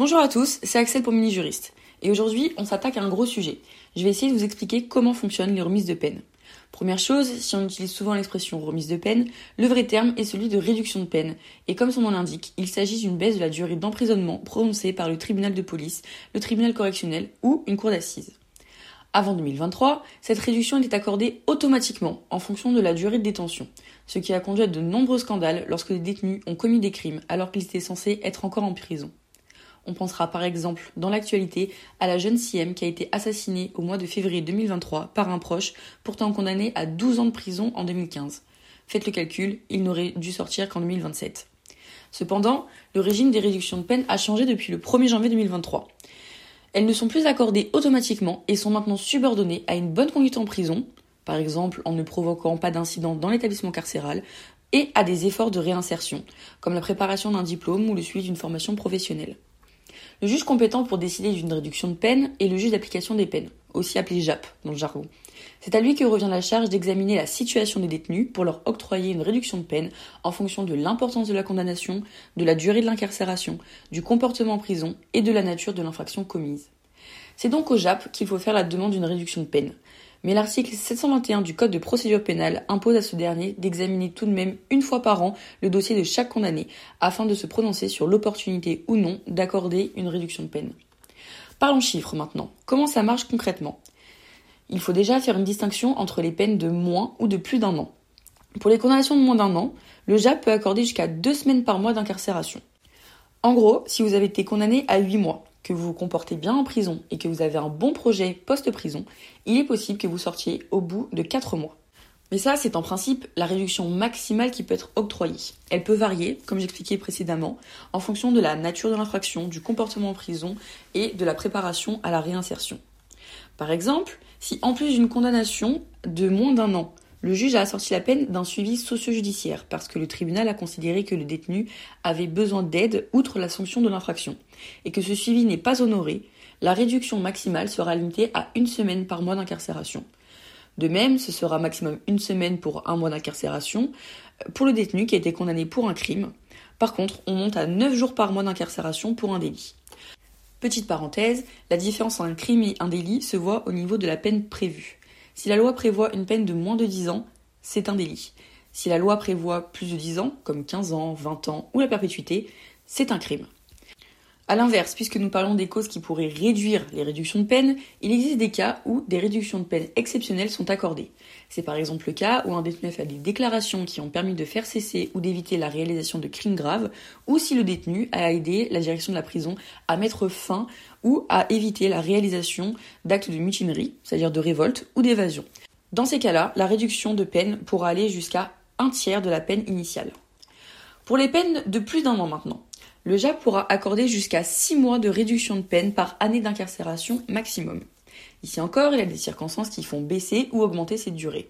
Bonjour à tous, c'est Axel pour Mini Juriste. Et aujourd'hui, on s'attaque à un gros sujet. Je vais essayer de vous expliquer comment fonctionnent les remises de peine. Première chose, si on utilise souvent l'expression remise de peine, le vrai terme est celui de réduction de peine. Et comme son nom l'indique, il s'agit d'une baisse de la durée d'emprisonnement prononcée par le tribunal de police, le tribunal correctionnel ou une cour d'assises. Avant 2023, cette réduction était accordée automatiquement en fonction de la durée de détention, ce qui a conduit à de nombreux scandales lorsque les détenus ont commis des crimes alors qu'ils étaient censés être encore en prison. On pensera par exemple dans l'actualité à la jeune CM qui a été assassinée au mois de février 2023 par un proche, pourtant condamné à 12 ans de prison en 2015. Faites le calcul, il n'aurait dû sortir qu'en 2027. Cependant, le régime des réductions de peine a changé depuis le 1er janvier 2023. Elles ne sont plus accordées automatiquement et sont maintenant subordonnées à une bonne conduite en prison, par exemple en ne provoquant pas d'incident dans l'établissement carcéral, et à des efforts de réinsertion, comme la préparation d'un diplôme ou le suivi d'une formation professionnelle. Le juge compétent pour décider d'une réduction de peine est le juge d'application des peines, aussi appelé JAP dans le jargon. C'est à lui que revient la charge d'examiner la situation des détenus pour leur octroyer une réduction de peine en fonction de l'importance de la condamnation, de la durée de l'incarcération, du comportement en prison et de la nature de l'infraction commise. C'est donc au JAP qu'il faut faire la demande d'une réduction de peine mais l'article 721 du Code de procédure pénale impose à ce dernier d'examiner tout de même une fois par an le dossier de chaque condamné, afin de se prononcer sur l'opportunité ou non d'accorder une réduction de peine. Parlons chiffres maintenant. Comment ça marche concrètement? Il faut déjà faire une distinction entre les peines de moins ou de plus d'un an. Pour les condamnations de moins d'un an, le JAP peut accorder jusqu'à deux semaines par mois d'incarcération. En gros, si vous avez été condamné à 8 mois, vous vous comportez bien en prison et que vous avez un bon projet post-prison, il est possible que vous sortiez au bout de 4 mois. Mais ça, c'est en principe la réduction maximale qui peut être octroyée. Elle peut varier, comme j'expliquais précédemment, en fonction de la nature de l'infraction, du comportement en prison et de la préparation à la réinsertion. Par exemple, si en plus d'une condamnation de moins d'un an, le juge a assorti la peine d'un suivi socio-judiciaire parce que le tribunal a considéré que le détenu avait besoin d'aide outre la sanction de l'infraction et que ce suivi n'est pas honoré, la réduction maximale sera limitée à une semaine par mois d'incarcération. De même, ce sera maximum une semaine pour un mois d'incarcération euh, pour le détenu qui a été condamné pour un crime. Par contre, on monte à 9 jours par mois d'incarcération pour un délit. Petite parenthèse, la différence entre un crime et un délit se voit au niveau de la peine prévue. Si la loi prévoit une peine de moins de 10 ans, c'est un délit. Si la loi prévoit plus de 10 ans, comme 15 ans, 20 ans ou la perpétuité, c'est un crime. A l'inverse, puisque nous parlons des causes qui pourraient réduire les réductions de peine, il existe des cas où des réductions de peine exceptionnelles sont accordées. C'est par exemple le cas où un détenu a fait des déclarations qui ont permis de faire cesser ou d'éviter la réalisation de crimes graves, ou si le détenu a aidé la direction de la prison à mettre fin ou à éviter la réalisation d'actes de mutinerie, c'est-à-dire de révolte ou d'évasion. Dans ces cas-là, la réduction de peine pourra aller jusqu'à un tiers de la peine initiale. Pour les peines de plus d'un an maintenant, le JAP pourra accorder jusqu'à 6 mois de réduction de peine par année d'incarcération maximum. Ici encore, il y a des circonstances qui font baisser ou augmenter cette durée.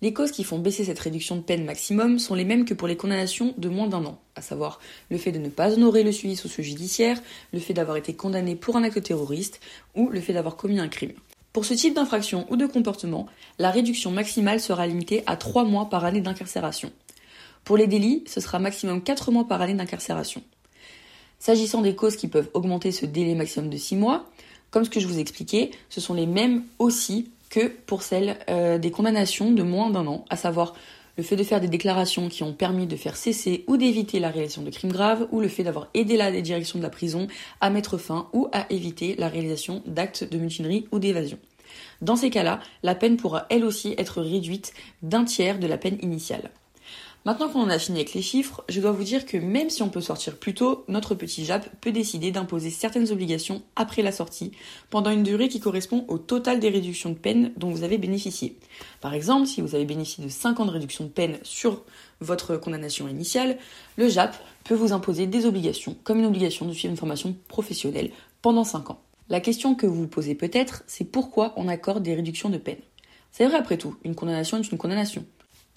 Les causes qui font baisser cette réduction de peine maximum sont les mêmes que pour les condamnations de moins d'un an, à savoir le fait de ne pas honorer le suivi socio-judiciaire, le fait d'avoir été condamné pour un acte terroriste ou le fait d'avoir commis un crime. Pour ce type d'infraction ou de comportement, la réduction maximale sera limitée à 3 mois par année d'incarcération. Pour les délits, ce sera maximum 4 mois par année d'incarcération. S'agissant des causes qui peuvent augmenter ce délai maximum de 6 mois, comme ce que je vous expliquais, ce sont les mêmes aussi que pour celles euh, des condamnations de moins d'un an, à savoir le fait de faire des déclarations qui ont permis de faire cesser ou d'éviter la réalisation de crimes graves, ou le fait d'avoir aidé la direction de la prison à mettre fin ou à éviter la réalisation d'actes de mutinerie ou d'évasion. Dans ces cas-là, la peine pourra elle aussi être réduite d'un tiers de la peine initiale. Maintenant qu'on en a fini avec les chiffres, je dois vous dire que même si on peut sortir plus tôt, notre petit JAP peut décider d'imposer certaines obligations après la sortie, pendant une durée qui correspond au total des réductions de peine dont vous avez bénéficié. Par exemple, si vous avez bénéficié de 5 ans de réduction de peine sur votre condamnation initiale, le JAP peut vous imposer des obligations, comme une obligation de suivre une formation professionnelle pendant 5 ans. La question que vous vous posez peut-être, c'est pourquoi on accorde des réductions de peine? C'est vrai après tout, une condamnation est une condamnation.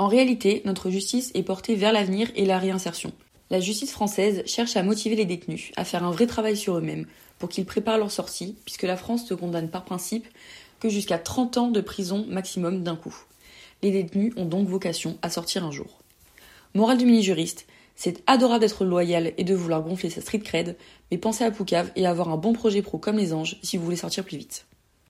En réalité, notre justice est portée vers l'avenir et la réinsertion. La justice française cherche à motiver les détenus, à faire un vrai travail sur eux-mêmes, pour qu'ils préparent leur sortie, puisque la France se condamne par principe que jusqu'à 30 ans de prison maximum d'un coup. Les détenus ont donc vocation à sortir un jour. Morale du mini-juriste, C'est adorable d'être loyal et de vouloir gonfler sa street cred, mais pensez à Poucave et avoir un bon projet pro comme les anges si vous voulez sortir plus vite.